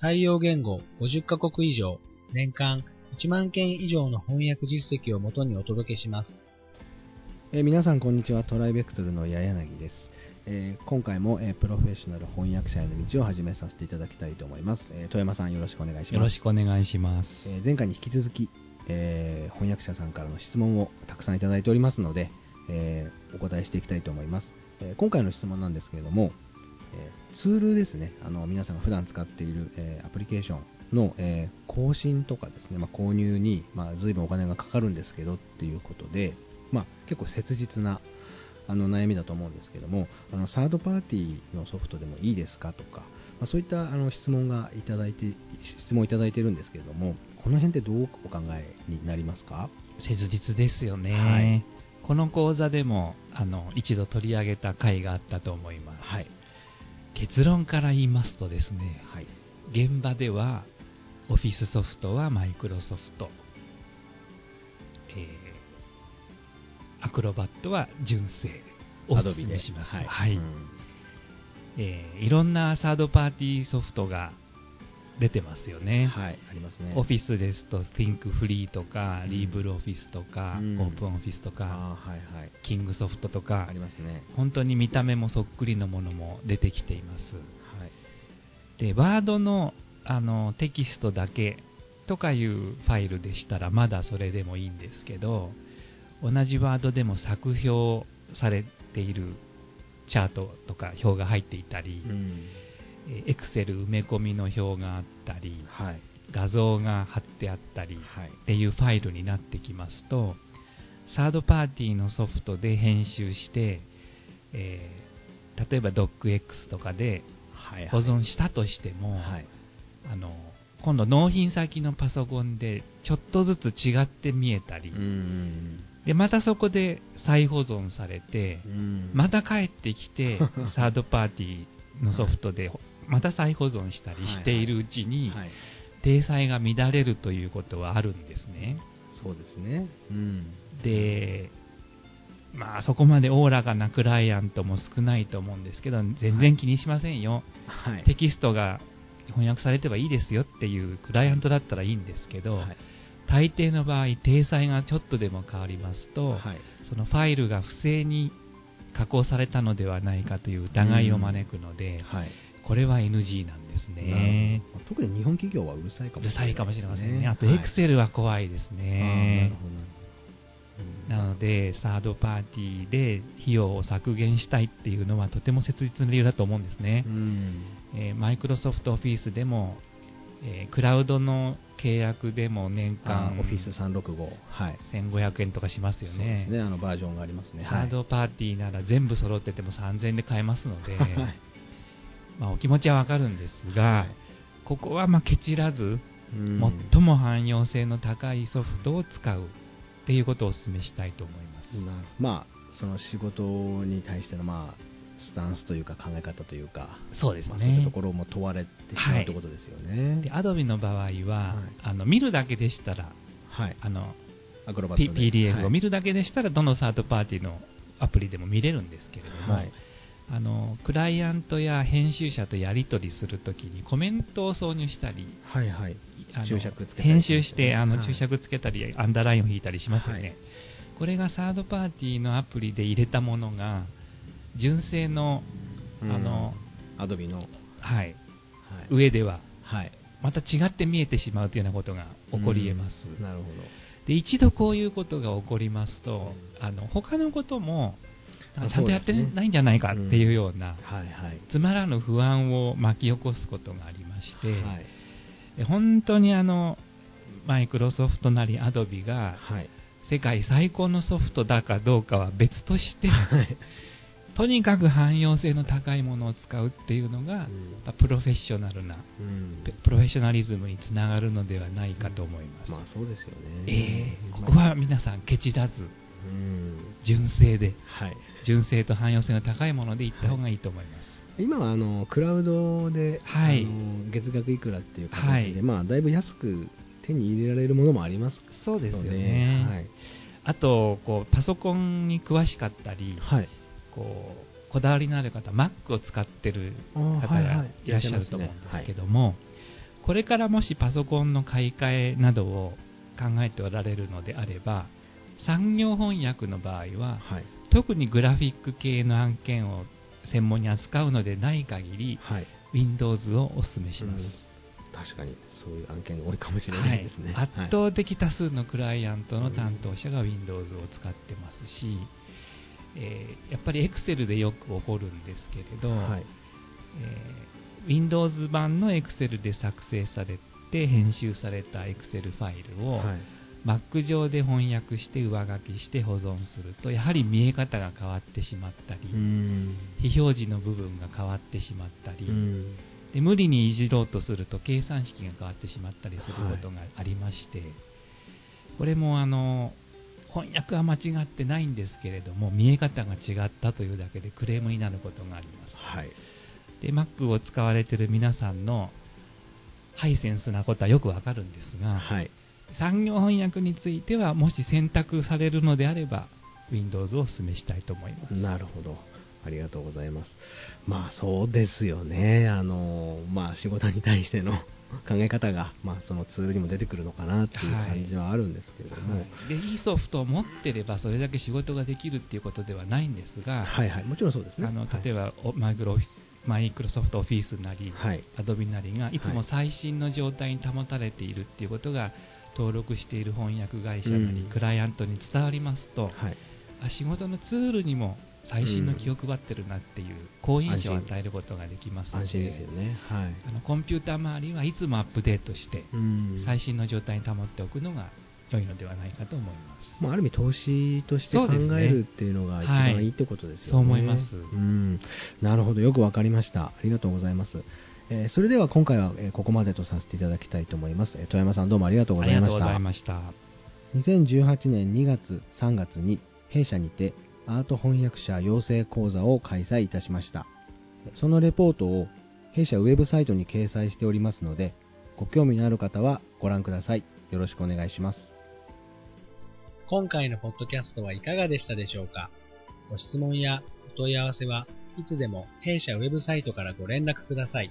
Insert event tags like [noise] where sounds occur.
対応言語50カ国以上、年間1万件以上の翻訳実績をもとにお届けします。えー皆さんこんにちは。トライベクトルの八柳です、えー今回も、えープロフェッショナル翻訳者への道を始めさせていただきたいと思います、えー富山さんよろしくお願いします。よろしくお願いします。えー前回に引き続き、えー翻訳者さんからの質問をたくさんいただいておりますので、えーお答えしていきたいと思います、えー今回の質問なんですけれども、えーツールですね。あの皆さんが普段使っている、えーアプリケーションの、えー更新とかですね、まあ、購入に、まあ、随分お金がかかるんですけどっていうことで、まあ、結構切実なあの悩みだと思うんですけどもあのサードパーティーのソフトでもいいですかとか、まあ、そういったあの質問がいただいて質問いただいてるんですけれどもこの辺ってどうお考えになりますか？切実ですよね。はい。この講座でもあの一度取り上げた回があったと思います。はい結論から言いますとですね、はい。現場ではオフィスソフトはマイクロソフト、えーアクロバットは純正。をおアドビで勧めします。はい。はい。うん。えーいろんなサードパーティーソフトが出てますよね。はいありますね。オフィスですと Think Free とか、うん。リーブルオフィスとか、うん。オープンオフィスとあか、ーはいはい。キングソフトとかあり、ますね。本当に見た目もそっくりのものも出てきています。はい。で、ワードのあのテキストだけとかいうファイルでしたらまだそれでもいいんですけど、同じワードでも作表されているチャートとか表が入っていたり、うんエクセル埋め込みの表があったり、はい。画像が貼ってあったり、はい。っていうファイルになってきますと、サードパーティーのソフトで編集して、えー例えば DocX とかではい保存したとしても、はい。あの今度納品先のパソコンでちょっとずつ違って見えたり、うん。でまたそこで再保存されて、うん。また帰ってきて [laughs] サードパーティーのソフトでまた再保存したりしているうちに、はい。体裁が乱れるということはあるんですね。そうですね。うん。で、まあそこまでオーラがなクライアントも少ないと思うんですけど、全然気にしませんよ。はい。テキストが翻訳されてはいいですよっていうクライアントだったらいいんですけど、はい。大抵の場合、体裁がちょっとでも変わりますと、はい。そのファイルが不正に加工されたのではないかという疑いを招くので、はい。これは NG なんですね。なるほど。特に日本企業はうるさいかうもしれないるさいかもしれませんね。あと、はい。エクセルは怖いですね。る。ほど。うんなので、サードパーティーで費用を削減したいっていうのはとても切実な理由だと思うんですね。マイクロソフトオフィスでも、えークラウドの契約でも年間オフィス365はい。1500円とかしますよそうでねすね。あのバージョンがありますね。サードパーティーなら全部揃ってても3000円で買えますので、[laughs] はい。まあ、お気持ちはわかるんですが、はい。ここはまあケチらず、うん。最も汎用性の高いソフトを使うっていうことをお勧めしたいと思います。なまあその仕事に対してのまあスタンスというか考え方というかそうですまあ、そういったねと。ころも問われてしまうはいということですよね。で、アドビの場合は、はい。あの見るだけでしたら、はい。あのアクロバッ P- トで PDF を見るるだけでしたら、どのサードパーティーのアプリでも見れるんですけれども、はい。あのクライアントや編集者とやり取りするときにコメントを挿入したり、はいはい。あの注釈つけたり編集してあのはい。注釈つけたり、アンダーラインを引いたりしますよね、はい。これがサードパーティーのアプリで入れたものが、純正のあの、アドビの、はい。はい、上では。はい。また違って見えてしまうというようなことが起こり得ます。うん。なるほど。で一度こういうことが起こりますと、あの他のこともあちゃんとやってないんじゃないかっていうような、はいはい。つまらぬ不安を巻き起こすことがありまして、はい。で本当にあのマイクロソフトなりアドビがはい。世界最高のソフトだかどうかは別として、はいとにかく汎用性の高いものを使うっていうのが、プロフェッショナルな、うんペプロフェッショナリズムにつながるのではないかと思います。まあそうですよね。ええここは皆さんケチらず、うん。純正で、はい。純正と汎用性の高いもので行った方がいいと思います。今はあのクラウドで、はいあの月額いくらっていう形で、はいまあだいぶ安く手に入れられるものもありますそうですよね。はい。あとこう、パソコンに詳しかったり、はい。こうこだわりのある方、Mac を使ってる方がはいはいいらっしゃると思うんですけども、これからもしパソコンの買い替えなどを考えておられるのであれば、産業翻訳の場合は、はい。特にグラフィック系の案件を専門に扱うのでない限り、はい。Windows をお勧めします。うん確かにそういう案件が多いかもしれはないですね。圧倒的多数のクライアントの担当者が Windows を使ってますし、えーやっぱり Excel でよく起こるんですけれど、はい。えー Windows 版の Excel で作成されて編集された Excel ファイルを、はい。Mac 上で翻訳して上書きして保存するとやはり見え方が変わってしまったり、うん。非表示の部分が変わってしまったり、うんで無理にいじろうとすると計算式が変わってしまったりすることがありまして、これもあの翻訳は間違ってないんですけれども見え方が違ったというだけでクレームになることがありますはい。で Mac を使われている皆さんのハイセンスなことはよくわかるんですが、はい。産業翻訳についてはもし選択されるのであれば Windows をお勧めしたいと思いますなるほど。ありがとうございます。まあそうですよね。あの、まあ仕事に対しての考え方が、まあそのツールにも出てくるのかなっていう感じはあるんですけれども、はいでいいソフトを持ってればそれだけ仕事ができるっていうことではないんですが、はいはい、もちろんそうですね。あの例えば、ば、おマイクロオフィスマイクロソフトオフィスなり、はい。アドビなりがいつも最新の状態に保たれているっていうことが登録している翻訳会社なり、うんクライアントに伝わりますと、はい。あ仕事のツールにも最新の気を配ってるなっていう好印象を与えることができますので安心ですよね。はい。あのコンピューター周りはいつもアップデートして、うん最新の状態に保っておくのが良いのではないかと思います。まあ、ある意味投資として考えるっていうのが一番いいってことですよね。そう思いますうん。なるほど。よくわかりました。ありがとうございます。えーそれでは今回はえーここまでとさせていただきたいと思います。えー富山さんどうもありがとうごあざいましたりがとうござい。ました。2018年2月3月に弊社にてアート翻訳者養成講座を開催いたしました。そのレポートを弊社ウェブサイトに掲載しておりますので、ご興味のある方はご覧ください。よろしくお願いします。今回のポッドキャストはいかがでしたでしょうか？ご質問やお問い合わせはいつでも弊社ウェブサイトからご連絡ください。